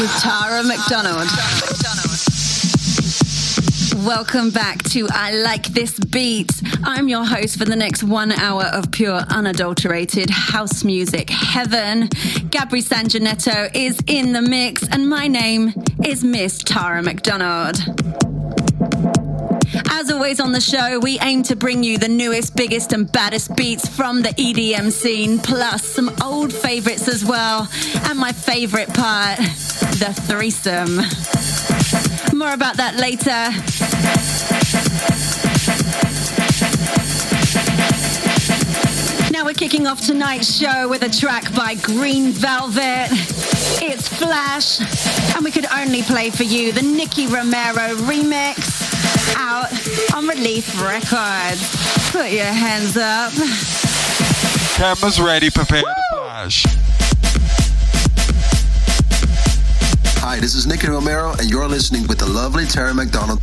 With Tara McDonald. Welcome back to I Like This Beat. I'm your host for the next one hour of pure, unadulterated house music heaven. Gabri Sangineto is in the mix, and my name is Miss Tara McDonald. As always on the show, we aim to bring you the newest, biggest, and baddest beats from the EDM scene, plus some old favorites as well. And my favorite part, the threesome. More about that later. Now we're kicking off tonight's show with a track by Green Velvet. It's Flash, and we could only play for you the Nicky Romero remix out on Relief Records. Put your hands up. Cameras ready, prepare Woo! to flash. Hi, this is Nicky Romero, and you're listening with the lovely Tara McDonald.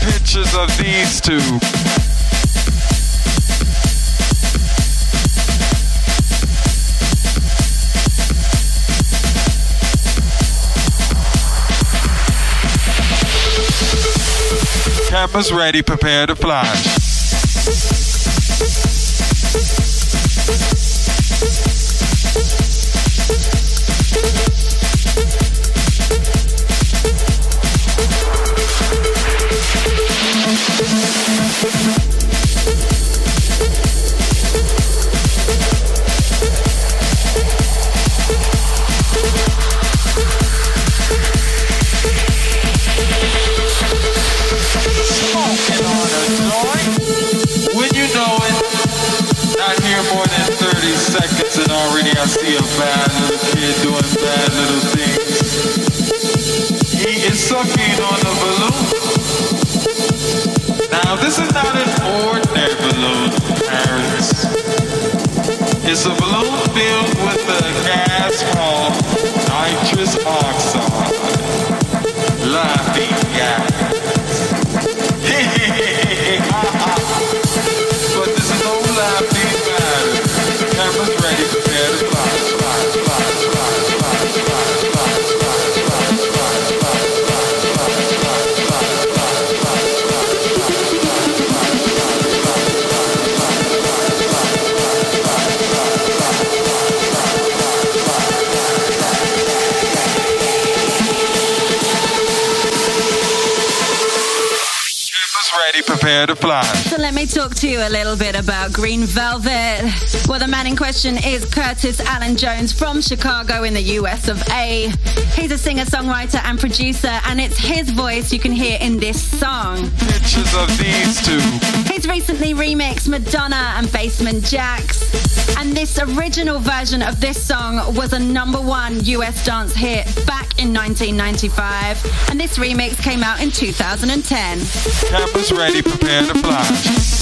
Pictures of these two. Cameras ready, prepare to flash. A little bit about Green Velvet. Well, the man in question is Curtis Allen Jones from Chicago in the US of A. He's a singer, songwriter, and producer, and it's his voice you can hear in this song. Pictures of these two. He's recently remixed Madonna and Basement Jaxx. And this original version of this song was a number one US dance hit back in 1995. And this remix came out in 2010. Campus ready, prepare to fly.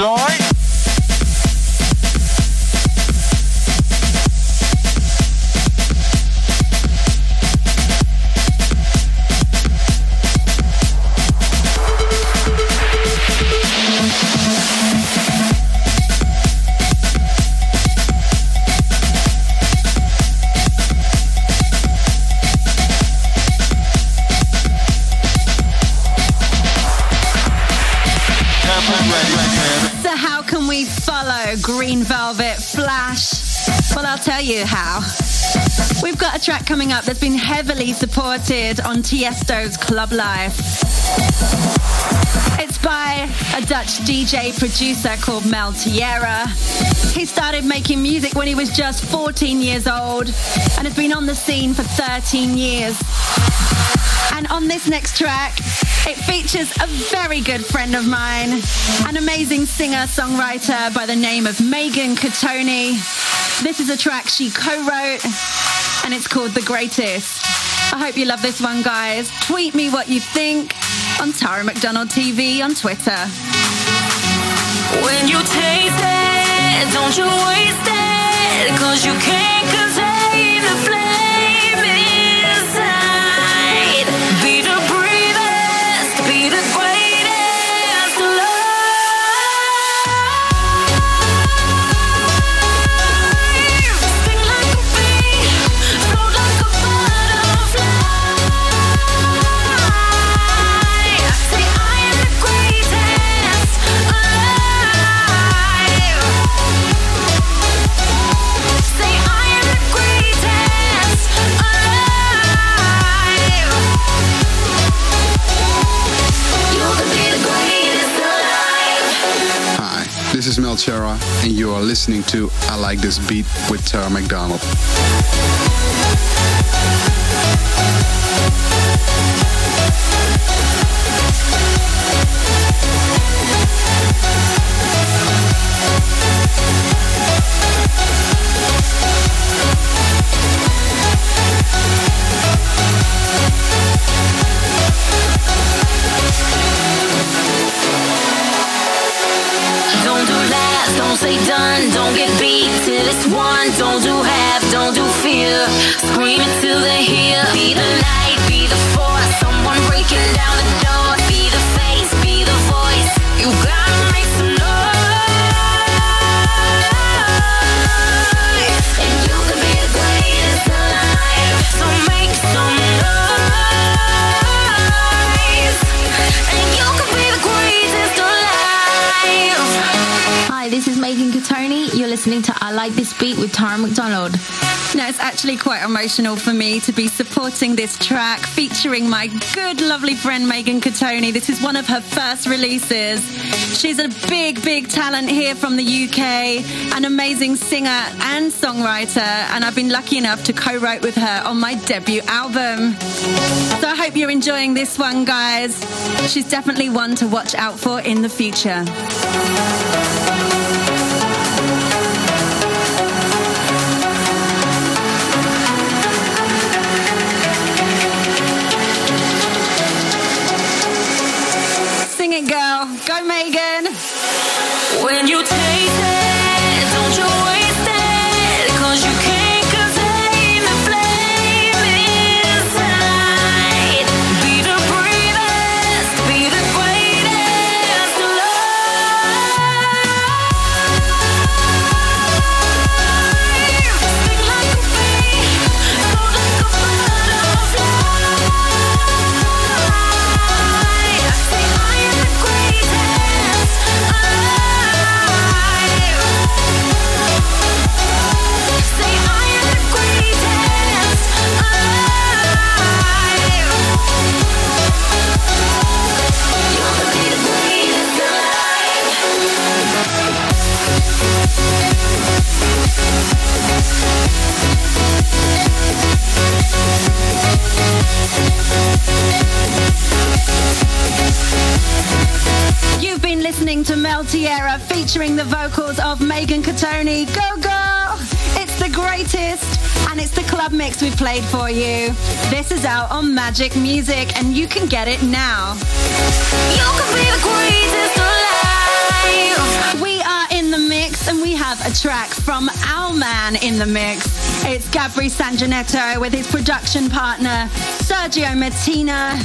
On coming up that's been heavily supported on Tiesto's Club Life. It's by a Dutch DJ producer called Mel Tierra. He started making music when he was just 14 years old and has been on the scene for 13 years. And on this next track, it features a very good friend of mine, an amazing singer songwriter by the name of Megan Catoni. This is a track she co wrote, and it's called The Greatest. I hope you love this one, guys. Tweet me what you think on Tara McDonald TV on Twitter. When you taste it, don't you waste it, cause you can't Melchera, and you are listening to I Like This Beat with Tara McDonald. Don't do half, don't do fear. Scream it till they hear. Be the light, be the force. Someone breaking down the With Tara McDonald. Now, it's actually quite emotional for me to be supporting this track featuring my good, lovely friend Megan Catoni. This is one of her first releases. She's a big, big talent here from the UK, an amazing singer and songwriter, and I've been lucky enough to co write with her on my debut album. So I hope you're enjoying this one, guys. She's definitely one to watch out for in the future. It, girl. Go, Megan. When you taste it, listening to Mel Tierra featuring the vocals of Megan Catoni. Go, girl! It's the greatest, and it's the club mix we've played for you. This is out on Magic Music, and you can get it now. We are in the mix, and we have a track from our man in the mix. It's Gabri Sangineto with his production partner, Sergio Martina.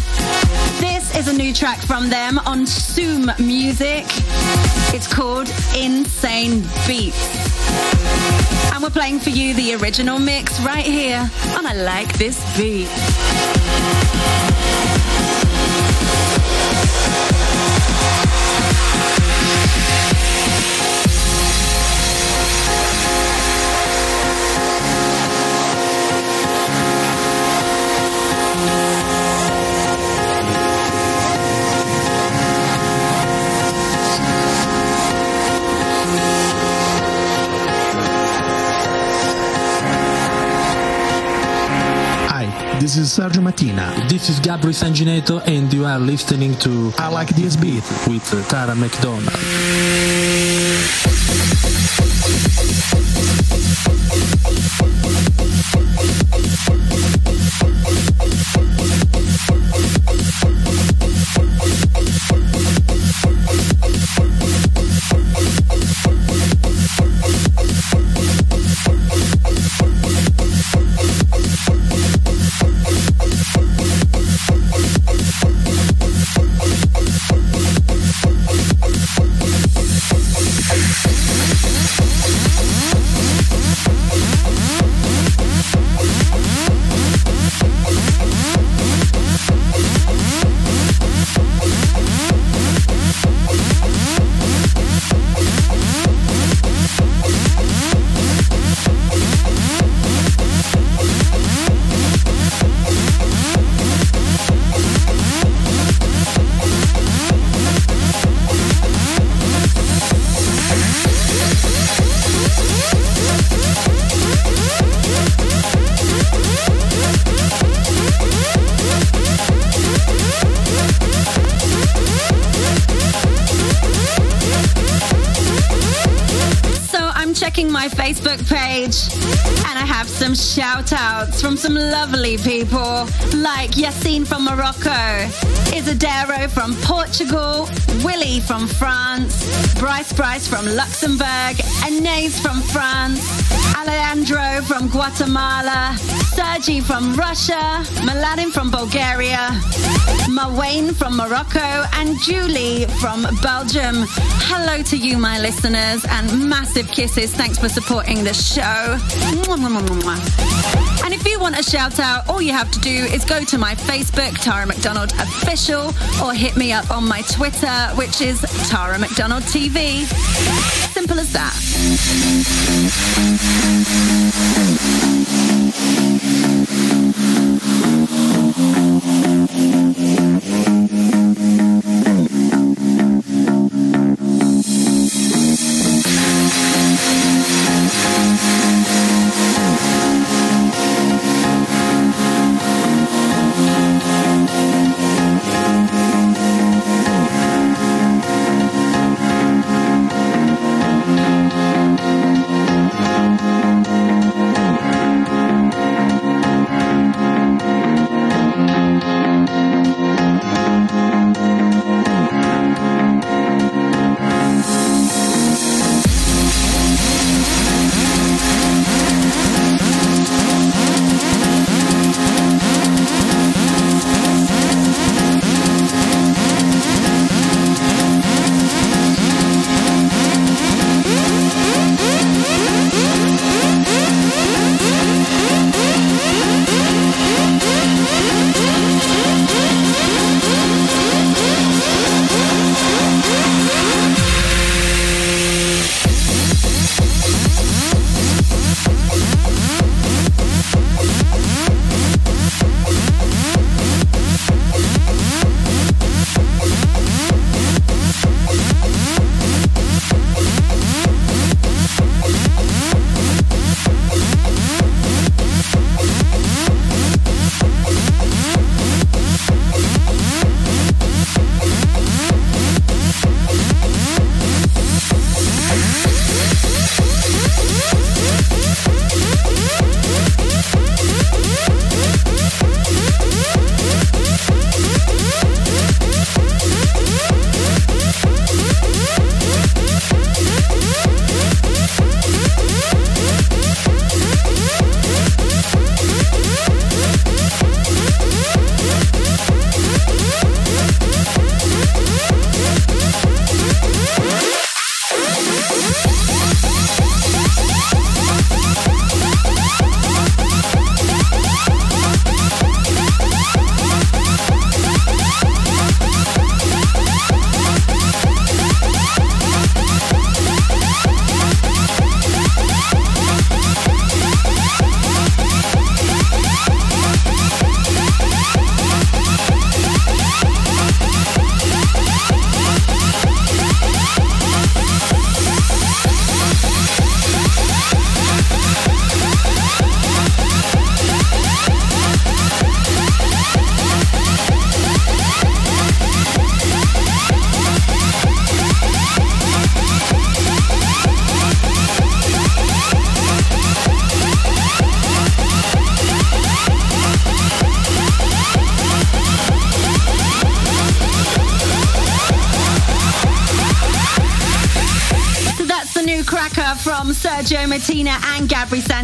This is a new track from them on Zoom Music. It's called Insane Beats. And we're playing for you the original mix right here on I Like This Beat. This is Sergio Mattina. This is Gabri Sangineto, and you are listening to I Like This Beat with Tara McDonald. From some lovely people like Yassine from Morocco, Isidero from Portugal, Willie from France, Bryce Bryce from Luxembourg, Anais from France, Alejandro from Guatemala, Sergi from Russia, Maladin from Bulgaria, Mawane from Morocco, and Julie from Belgium. Hello to you, my listeners, and massive kisses. Thanks for supporting the show. And if you want a shout out, all you have to do is go to my Facebook, Tara McDonald Official, or hit me up on my Twitter, which is Tara McDonald TV. Simple as that.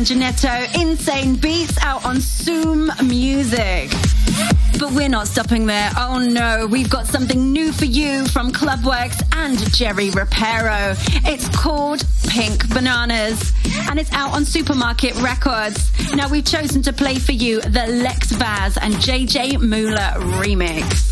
Gabri Insane Beats out on Zoom Music. But we're not stopping there. Oh no, we've got something new for you from Clubworks and Jerry Ropero. It's called Pink Bananas and it's out on Supermarket Records. Now we've chosen to play for you the Lex Vaz and JJ Moolah remix.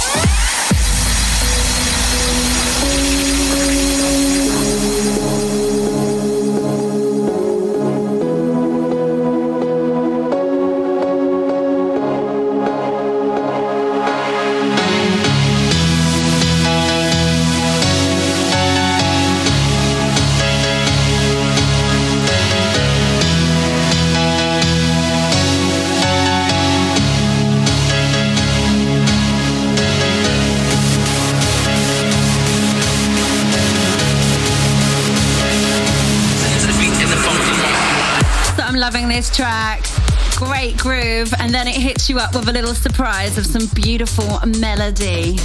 groove, and then it hits you up with a little surprise of some beautiful melody.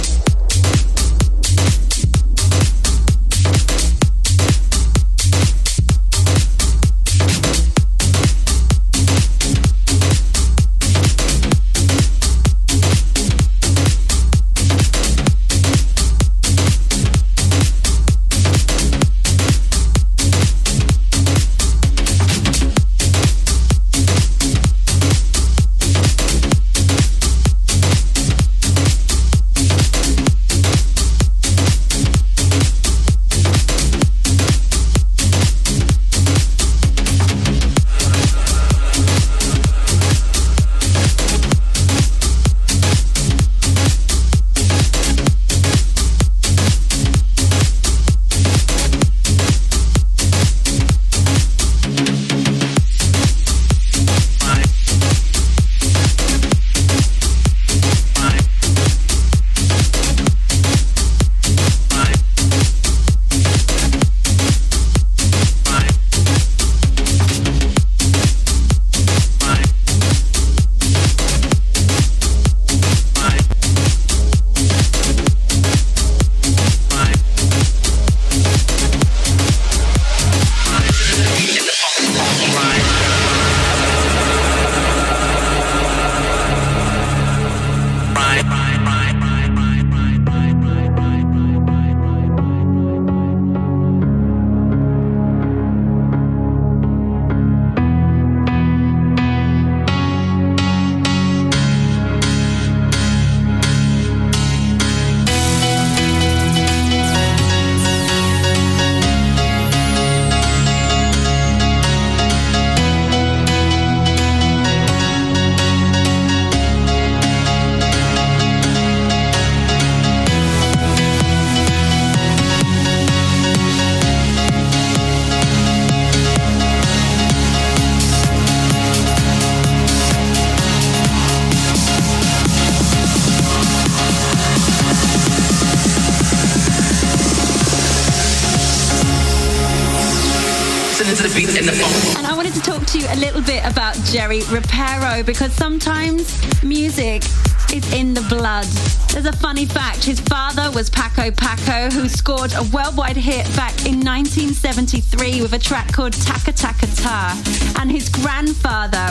Because sometimes music is in the blood. There's a funny fact. His father was Paco Paco, who scored a worldwide hit back in 1973 with a track called Taka Taka Ta. And his grandfather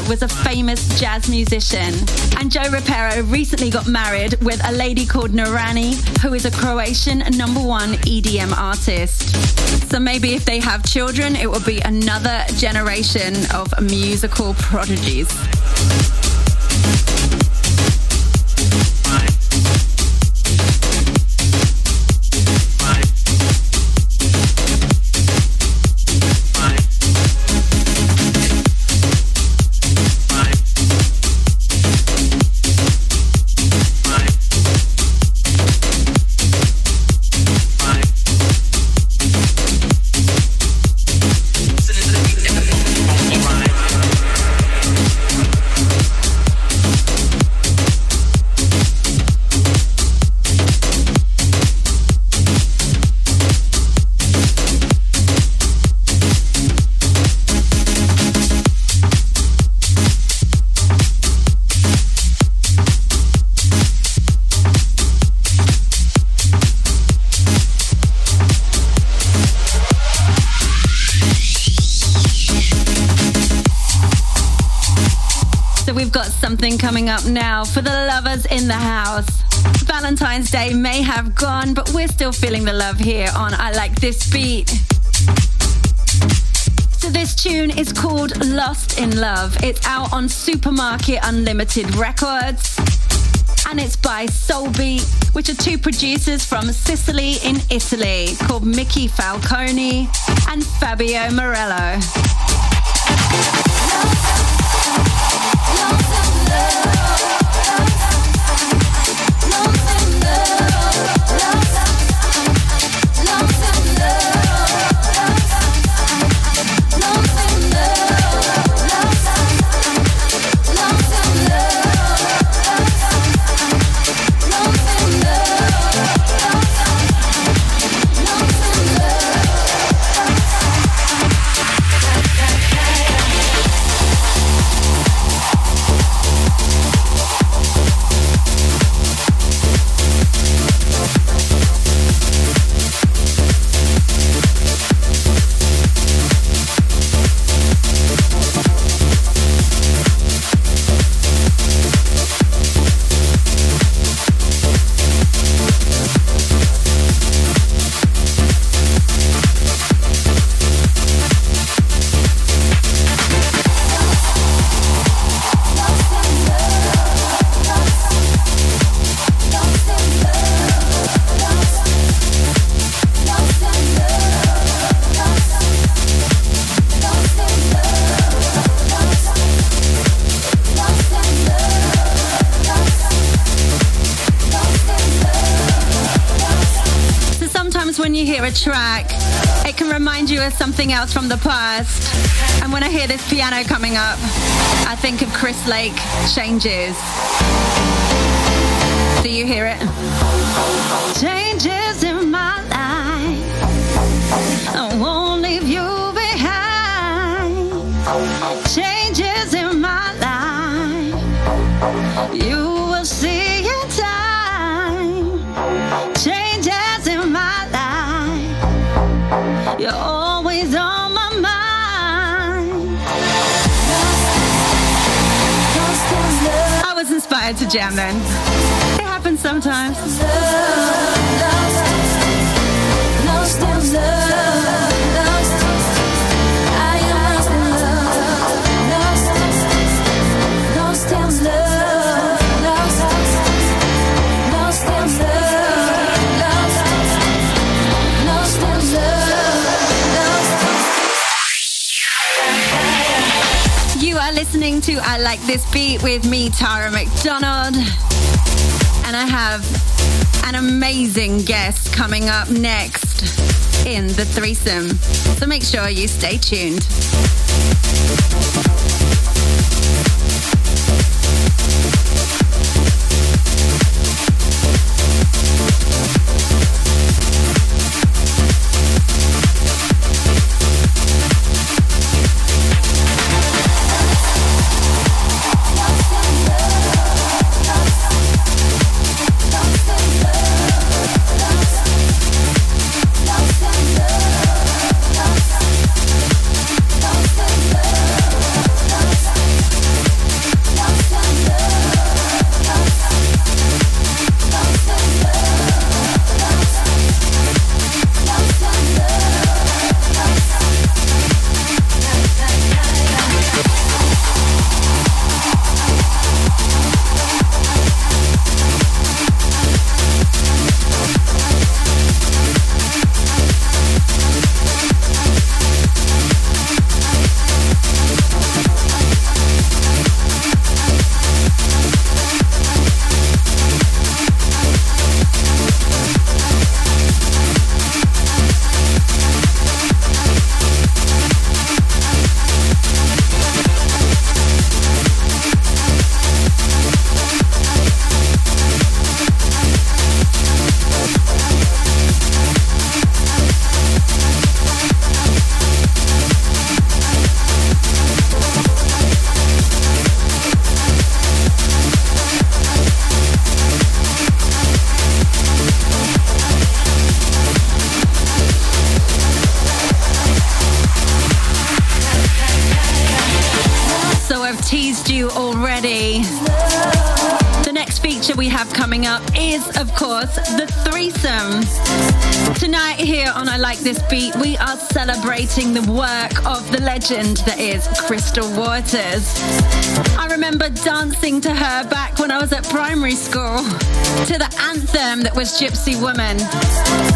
was a famous jazz musician. And Joe Ropero recently got married with a lady called Narani, who is a Croatian number one EDM artist. So maybe if they have children, it will be another generation of musical prodigies. In the house. Valentine's Day may have gone, but we're still feeling the love here on I Like This Beat. So this tune is called Lost in Love. It's out on Supermarket Unlimited Records. And it's by Soulbeat, which are two producers from Sicily in Italy called Mickey Falcone and Fabio Morello. Something else from the past. And when I hear this piano coming up, I think of Chris Lake Changes. Do you hear it? Changes in my life. I won't leave you behind. Changes in my life. You will see in time. Changes in my life. You're was inspired to jam then. It happens sometimes. To I Like This Beat with me, Tara McDonald. And I have an amazing guest coming up next in the threesome. So make sure you stay tuned. Threesome. Tonight, here on I Like This Beat, we are celebrating the work of the legend that is Crystal Waters. I remember dancing to her back when I was at primary school to the anthem that was Gypsy Woman.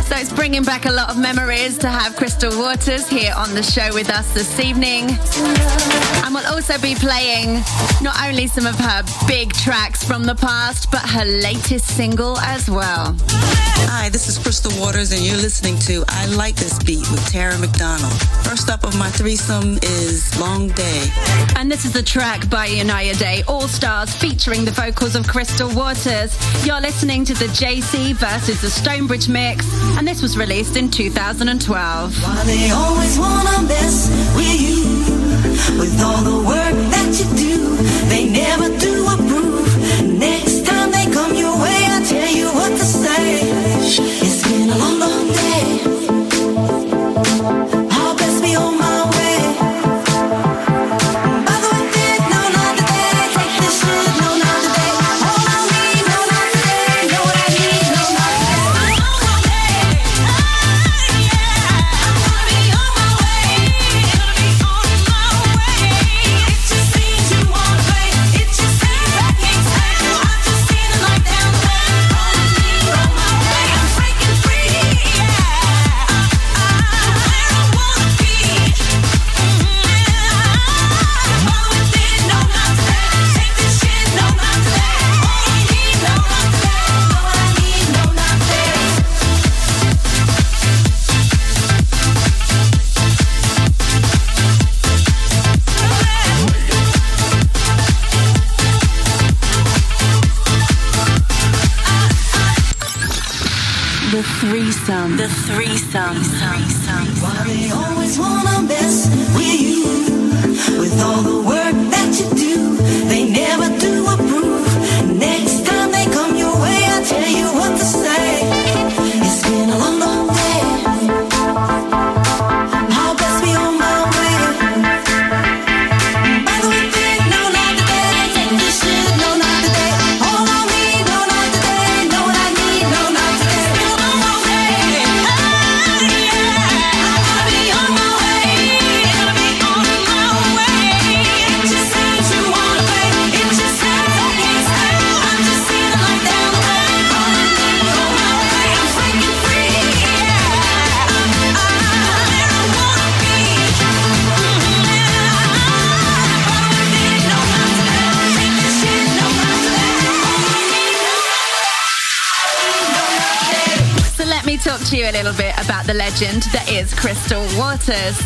So it's bringing back a lot of memories to have Crystal Waters here on the show with us this evening. And we'll also be playing not only some of her big tracks from the past, but her latest single as well. Hi, this is Crystal Waters, and you're listening to I Like This Beat with Tara McDonald. First up of my threesome is Long Day. And this is a track by Unaya Day All Stars featuring the vocals of Crystal Waters. You're listening to the JC versus the Stonebridge mix, and this was released in 2012. Why they always wanna mess with you with all the work that you do. They never do approve. Next time they come your way, I tell you what to say. It's been a long, long day. Legend that is Crystal Waters.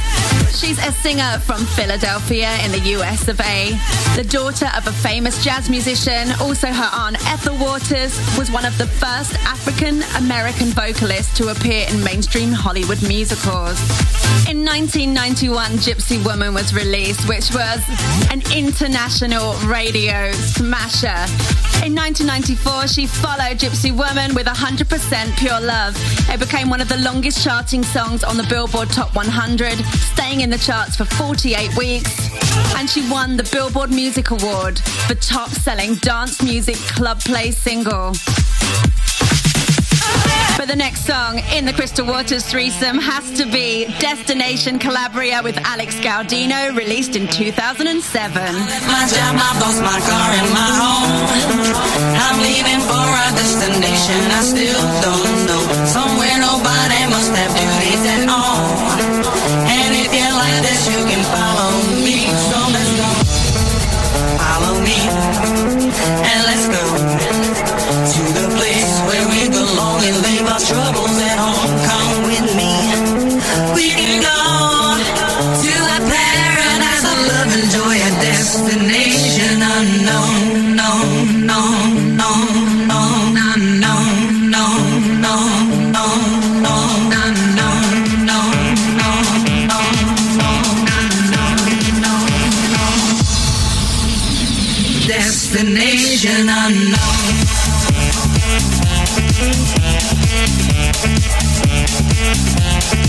She's a singer from Philadelphia in the US of A, the daughter of a famous jazz musician. Also, her aunt Ethel Waters was one of the first African American vocalists to appear in mainstream Hollywood musicals. In 1991, Gypsy Woman was released, which was an international radio smasher. In 1994, she followed Gypsy Woman with 100% Pure Love. It became one of the longest charting songs on the Billboard Top 100, staying in the charts for 48 weeks. And she won the Billboard Music Award for top selling dance music club play single. But the next song in the Crystal Waters threesome has to be Destination Calabria with Alex Gaudino, released in 2007. My job, my boss, my car, and my home. I'm leaving for a destination I still don't know. Somewhere nobody must have duties at all. You can follow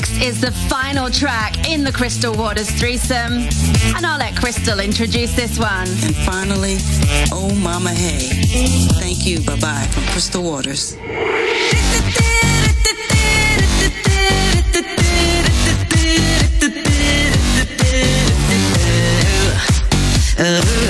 Next is the final track in the Crystal Waters threesome, and I'll let Crystal introduce this one. And finally, Oh Mama Hey. Thank you, bye bye, from Crystal Waters. Uh.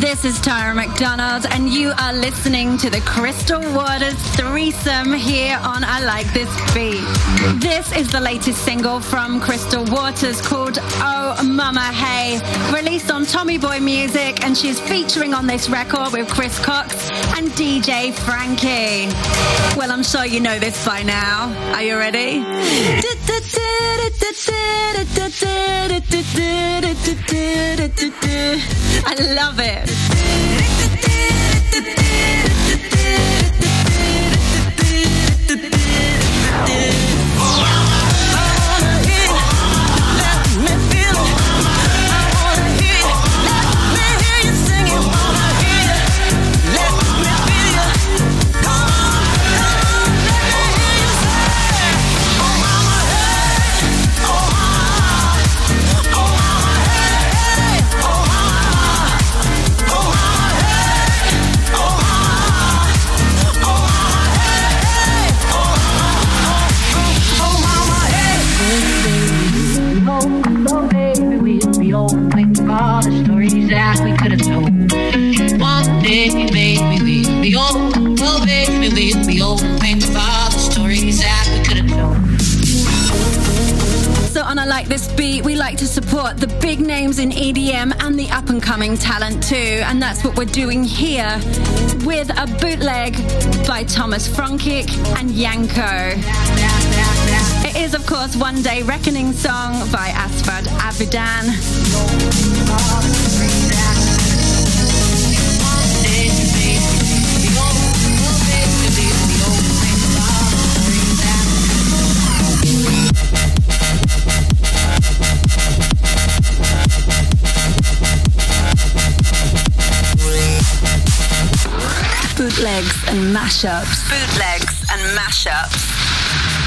This is Tara McDonald, and you are listening to the Crystal Waters threesome here on I Like This Beat. This is the latest single from Crystal Waters called Oh Mama Hey, released on Tommy Boy Music, and she's featuring on this record with Chris Cox and DJ Frankie. Well, I'm sure you know this by now. Are you ready? I love it. Rick the Baby, we'll old. Oh, baby, old. Think the stories that we could have. So on I Like This Beat, we like to support the big names in EDM and the up and coming talent too. And that's what we're doing here with a bootleg by Thomas Frankic and Yanko. It is, of course, One Day Reckoning song by Asaf Avidan. Bootlegs and mashups. Bootlegs and mashups.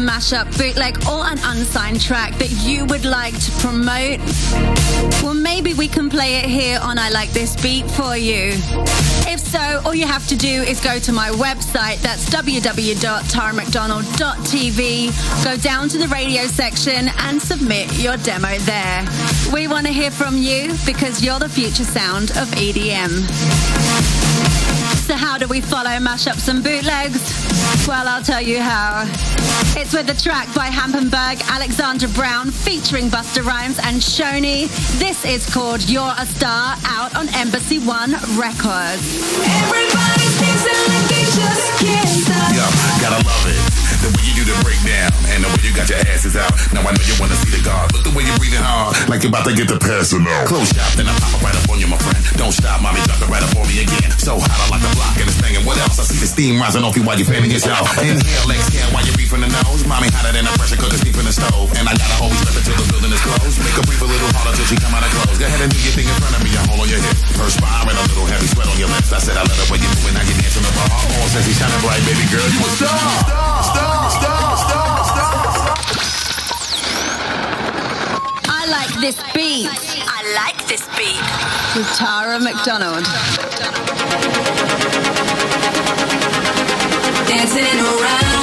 Mashup, bootleg, or an unsigned track that you would like to promote, well, maybe we can play it here on I Like This Beat for you. If so, all you have to do is go to my website. That's www.taramcdonald.tv. Go down to the radio section and submit your demo there. We want to hear from you because you're the future sound of EDM. So how do we follow mashups and bootlegs? Well, I'll tell you how. It's with a track by Hampenberg, Alexander Brown, featuring Busta Rhymes and Shoney. This is called You're a Star, out on Embassy One Records. Everybody's dancing like they just can't stop. Yo, gotta love it. You do the breakdown and the way you got your asses out. Now I know you wanna see the God. Look the way you're breathing hard, like you're about to get the passing out. Close shop, then I pop it right up on you, my friend. Don't stop, mommy, drop it right up on me again. So hot, I like the block and it's banging. What else? I see the steam rising off you while you're fanning yourself. Inhale, exhale while you're breathing the nose. Mommy hotter than a pressure cooker steam from the stove. And I gotta always flip it the building is closed. Make her breathe a little harder till she come out of clothes. Go ahead and do your thing in front of me. I'm all on your hip. Perspiring a little heavy sweat on your lips. I said I love the way you're moving, how you dancing the bar. All he's shining bright, baby girl. You a star, star, star, star. I like this beat. I like this beat. With Tara McDonald. Dancing around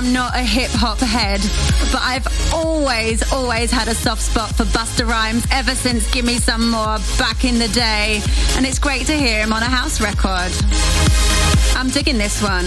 I'm not a hip hop head, but I've always, always had a soft spot for Busta Rhymes ever since Gimme Some More back in the day. And it's great to hear him on a house record. I'm digging this one.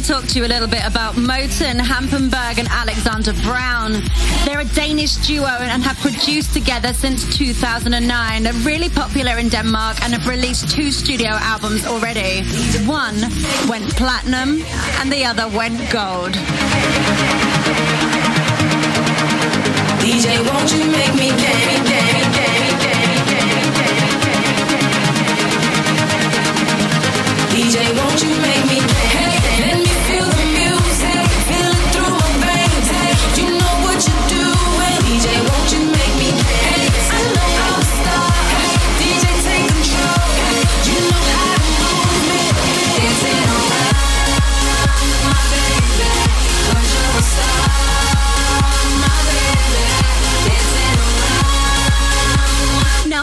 To talk to you a little bit about Morten, Hampenberg, and Alexander Brown. They're a Danish duo and have produced together since 2009. They're really popular in Denmark and have released two studio albums already. One went platinum and the other went gold. DJ, won't you make me gay, gay, gay, DJ, won't you make me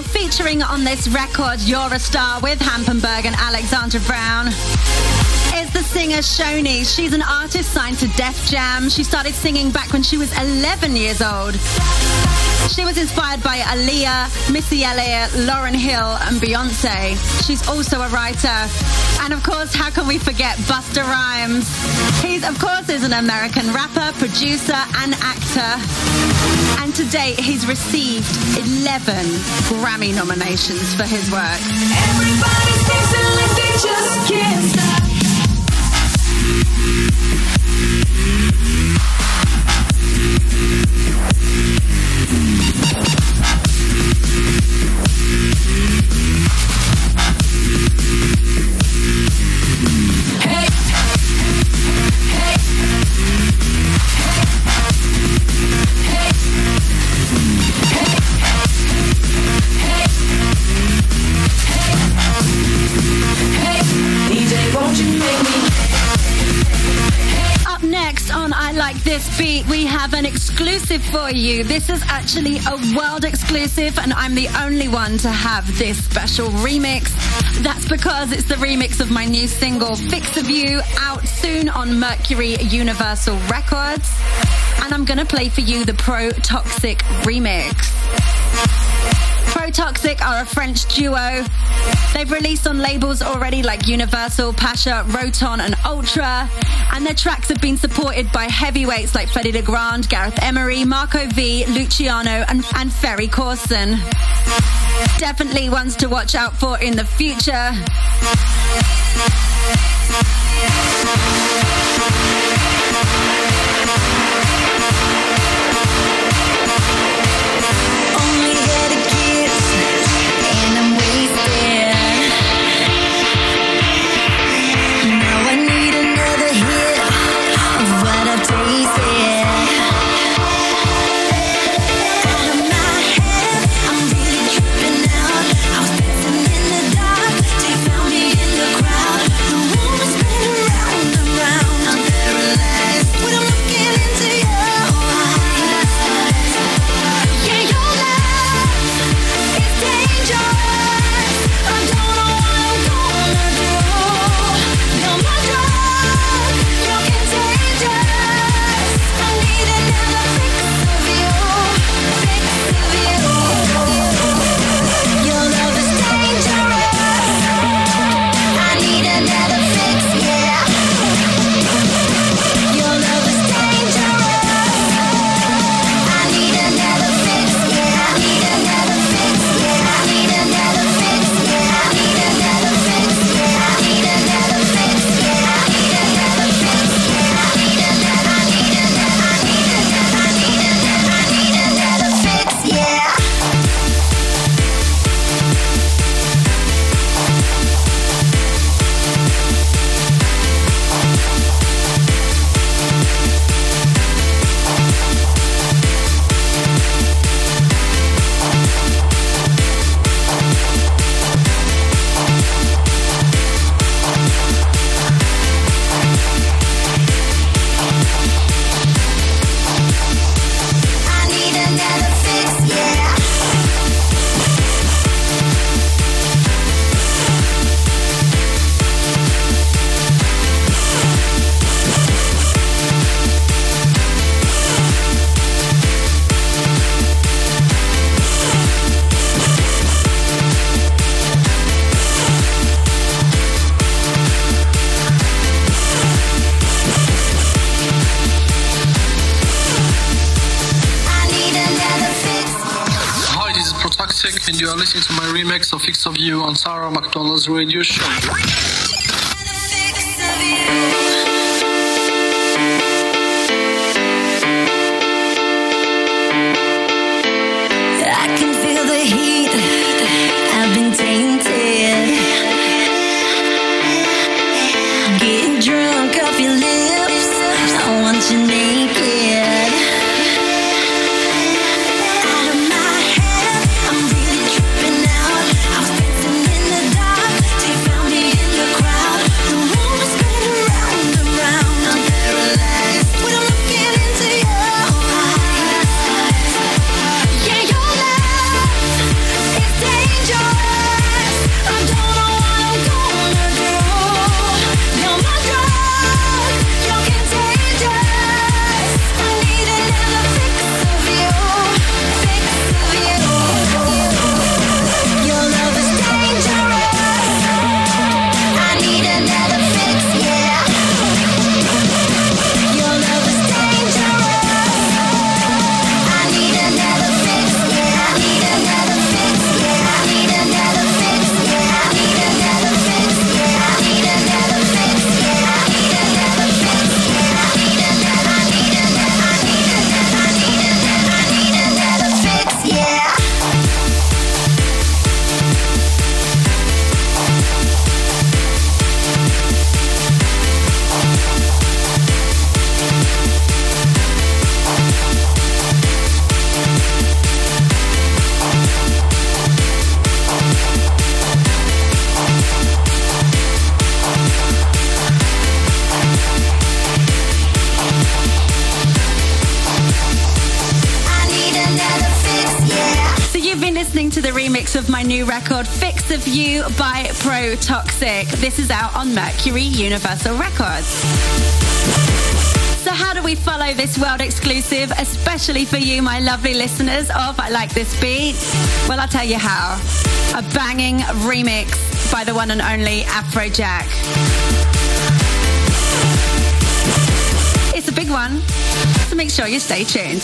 featuring on this record, You're a Star with Hampenberg and Alexander Brown. Is the singer Shoni. She's an artist signed to Def Jam. She started singing back when she was 11 years old. She was inspired by Aaliyah, Missy Elliott, Lauryn Hill, and Beyonce. She's also a writer. And of course, how can we forget Busta Rhymes? He's, of course, is an American rapper, producer, and actor. To date, he's received 11 Grammy nominations for his work. Everybody's dancing like they just can't stop. Beat, we have an exclusive for you. This is actually a world exclusive, and I'm the only one to have this special remix. That's because it's the remix of my new single, Fix of You, out soon on Mercury Universal Records. And I'm gonna play for you the Pro Toxic remix. Pro Toxic are a French duo. They've released on labels already like Universal, Pacha, Roton, and Ultra. And their tracks have been supported by heavyweights like Fedde Le Grand, Gareth Emery, Marco V, Luciano, and, and Ferry Corsten. Definitely ones to watch out for in the future. Tara McDonald's radio show. Mercury Universal Records. So, how do we follow this world exclusive, especially for you, my lovely listeners of I Like This Beat? Well, I'll tell you how. A banging remix by the one and only Afrojack. It's a big one, so make sure you stay tuned.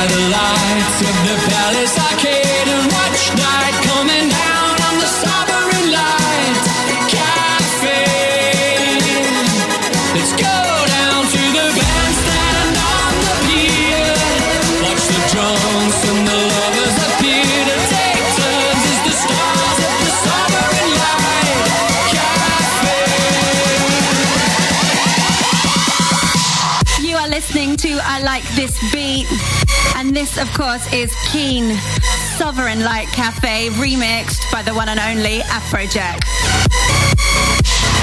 By the lights of the Palace. Arcade and watch night this, of course, is Keane Sovereign Light Cafe remixed by the one and only Afrojack.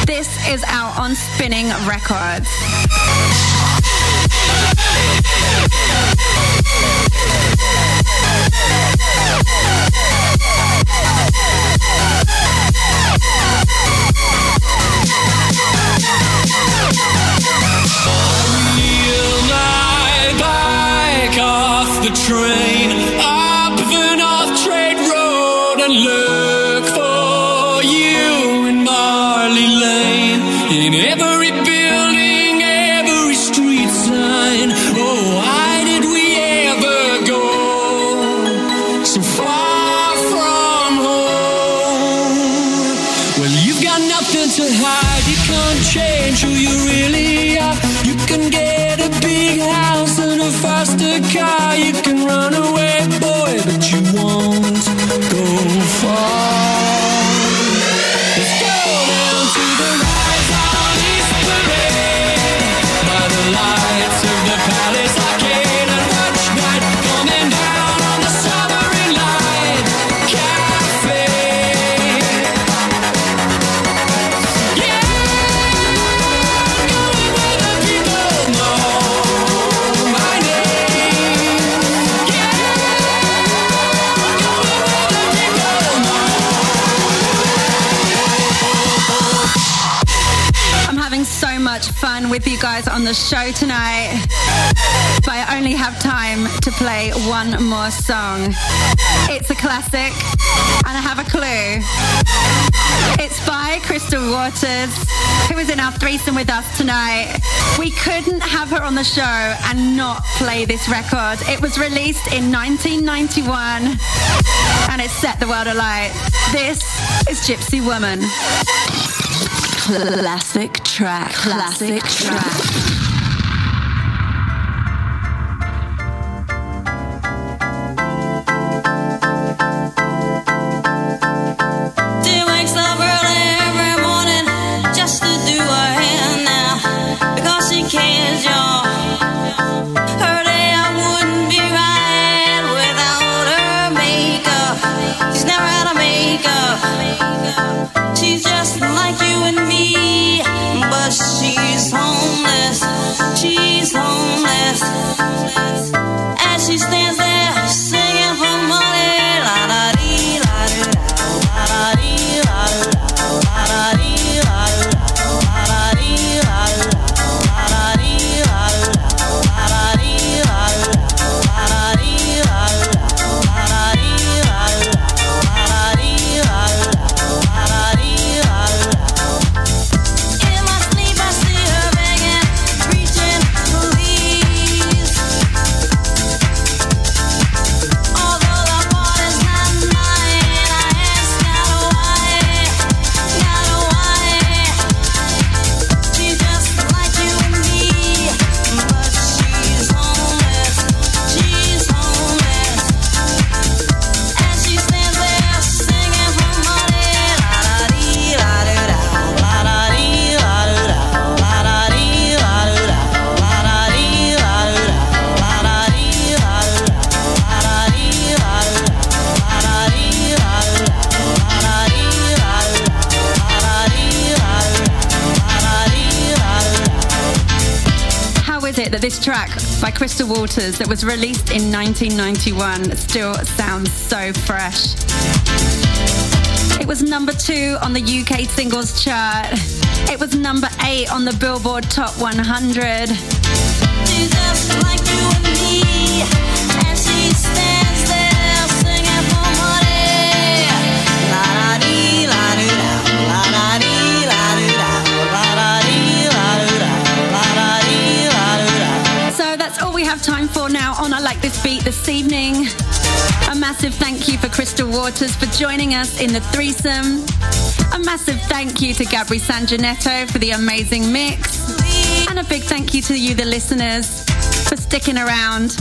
This is out on Spinnin' Records. The train, up the show tonight. But I only have time to play one more song. It's a classic, and I have a clue. It's by Crystal Waters, who is in our threesome with us tonight. We couldn't have her on the show and not play this record. It was released in 1991, and it set the world alight. This is Gypsy Woman. Classic track. Classic track. She admit that this track by Crystal Waters that was released in 1991 still sounds so fresh. It was number two on the UK singles chart. It was number eight on the Billboard Top 100. Time for now on I Like This Beat this evening. A massive thank you for Crystal Waters for joining us in the threesome. A massive thank you to Gabri Sangineto for the amazing mix. And a big thank you to you, the listeners, for sticking around.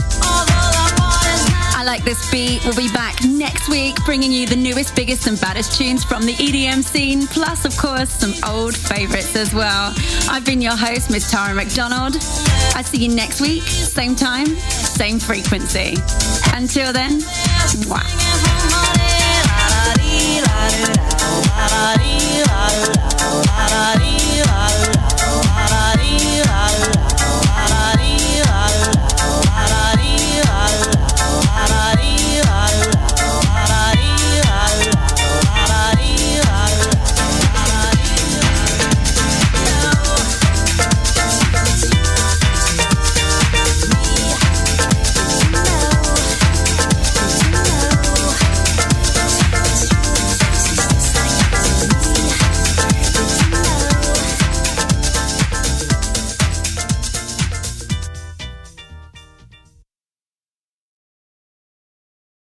I Like This Beat We'll be back next week, bringing you the newest, biggest, and baddest tunes from the EDM scene, plus, of course, some old favourites as well. I've been your host, Miss Tara McDonald. I see you next week, same time, same frequency. Until then, mwah.